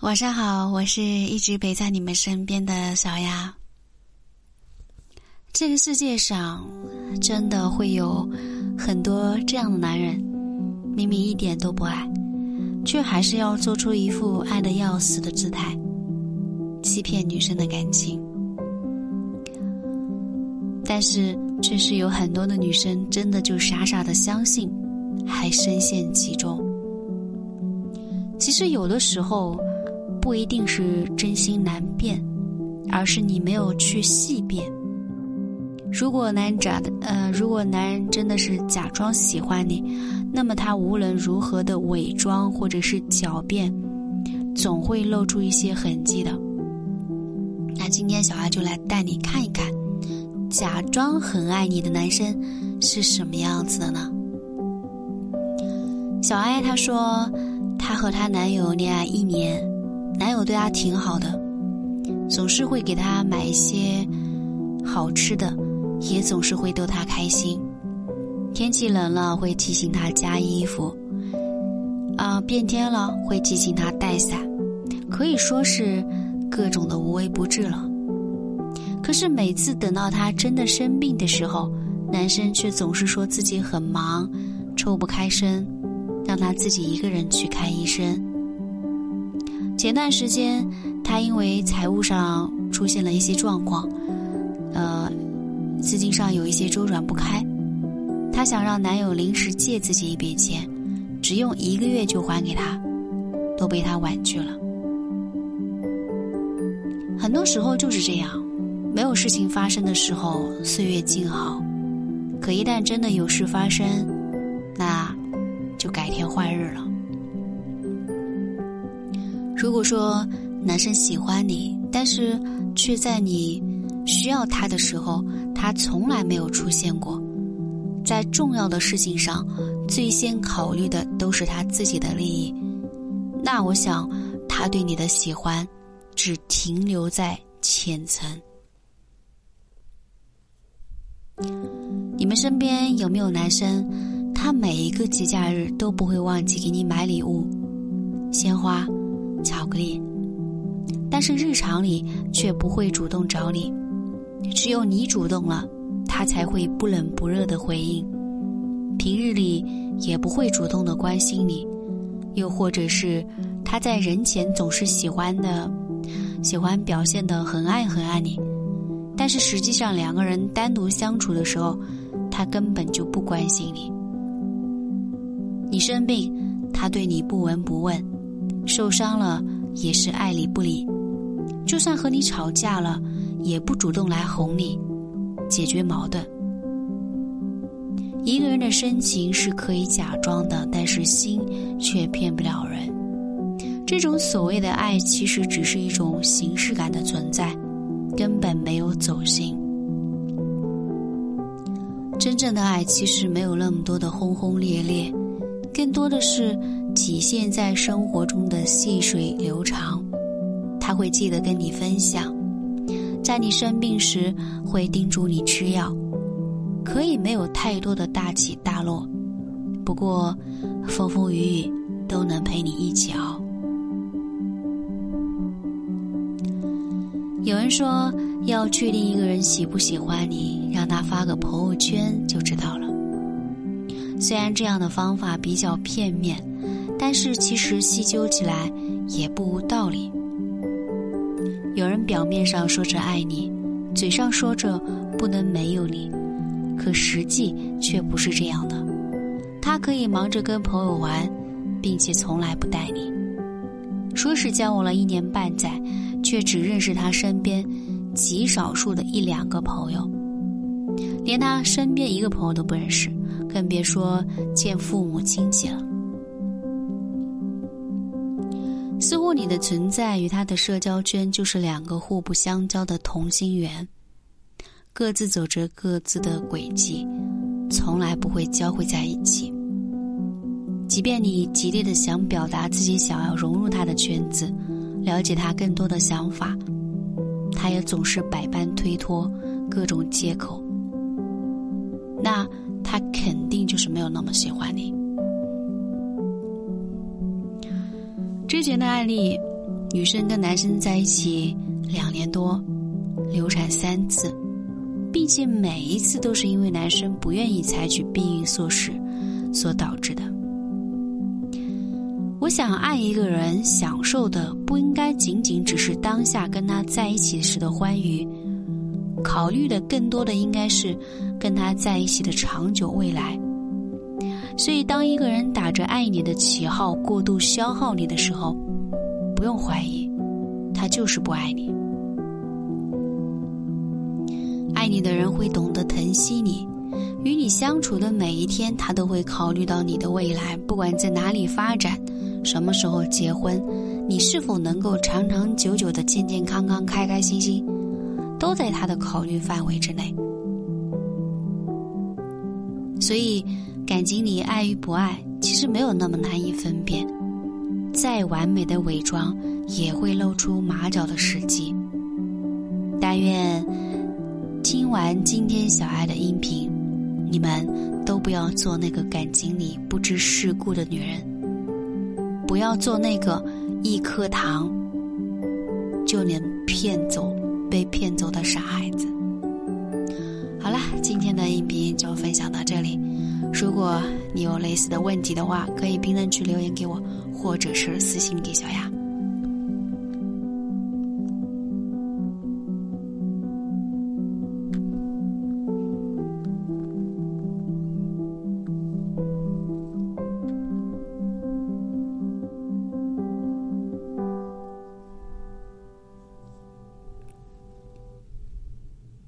晚上好，我是一直陪在你们身边的小丫。这个世界上真的会有很多这样的男人，明明一点都不爱，却还是要做出一副爱的要死的姿态，欺骗女生的感情。但是，却是有很多的女生真的就傻傻的相信，还深陷其中。其实有的时候。不一定是真心难辨，而是你没有去细辨。如果男人假的，呃，如果男人真的是假装喜欢你，那么他无论如何的伪装或者是狡辩，总会露出一些痕迹的。那今天小爱就来带你看一看，假装很爱你的男生是什么样子的呢？小爱她说，她和她男友恋爱一年。男友对她挺好的，总是会给她买一些好吃的，也总是会逗她开心。天气冷了会提醒她加衣服，啊，变天了会提醒她带伞，可以说是各种的无微不至了。可是每次等到她真的生病的时候，男生却总是说自己很忙，抽不开身，让她自己一个人去看医生。前段时间，她因为财务上出现了一些状况，呃，资金上有一些周转不开，她想让男友临时借自己一笔钱，只用一个月就还给她，都被他婉拒了。很多时候就是这样，没有事情发生的时候，岁月静好；可一旦真的有事发生，那就改天换日了。如果说男生喜欢你，但是却在你需要他的时候，他从来没有出现过，在重要的事情上，最先考虑的都是他自己的利益，那我想他对你的喜欢只停留在浅层。你们身边有没有男生，他每一个节假日都不会忘记给你买礼物，鲜花？巧克力，但是日常里却不会主动找你，只有你主动了，他才会不冷不热的回应。平日里也不会主动的关心你，又或者是他在人前总是喜欢的，喜欢表现的很爱很爱你，但是实际上两个人单独相处的时候，他根本就不关心你。你生病，他对你不闻不问。受伤了也是爱理不理，就算和你吵架了，也不主动来哄你，解决矛盾。一个人的深情是可以假装的，但是心却骗不了人。这种所谓的爱，其实只是一种形式感的存在，根本没有走心。真正的爱其实没有那么多的轰轰烈烈，更多的是。体现在生活中的细水流长，他会记得跟你分享，在你生病时会叮嘱你吃药，可以没有太多的大起大落，不过风风雨雨都能陪你一起熬。有人说，要确定一个人喜不喜欢你，让他发个朋友圈就知道了。虽然这样的方法比较片面。但是其实细究起来也不无道理。有人表面上说着爱你，嘴上说着不能没有你，可实际却不是这样的。他可以忙着跟朋友玩，并且从来不带你。说是交往了一年半载，却只认识他身边极少数的一两个朋友，连他身边一个朋友都不认识，更别说见父母亲戚了。似乎你的存在与他的社交圈就是两个互不相交的同心圆，各自走着各自的轨迹，从来不会交汇在一起。即便你极力的想表达自己想要融入他的圈子，了解他更多的想法，他也总是百般推脱，各种借口。那他肯定就是没有那么喜欢你。之前的案例，女生跟男生在一起两年多，流产三次，并且每一次都是因为男生不愿意采取避孕措施所导致的。我想爱一个人，享受的不应该仅仅只是当下跟他在一起时的欢愉，考虑的更多的应该是跟他在一起的长久未来。所以，当一个人打着爱你的旗号过度消耗你的时候，不用怀疑，他就是不爱你。爱你的人会懂得疼惜你，与你相处的每一天，他都会考虑到你的未来，不管在哪里发展。什么时候结婚？你是否能够长长久久的健健康康、开开心心，都在他的考虑范围之内。所以，感情里爱与不爱，其实没有那么难以分辨。再完美的伪装，也会露出马脚的时机。但愿听完今天小爱的音频，你们都不要做那个感情里不知世故的女人。不要做那个一颗糖就能骗走、被骗走的傻孩子。好啦，今天的音频就分享到这里。如果你有类似的问题的话，可以评论区留言给我，或者是私信给小雅。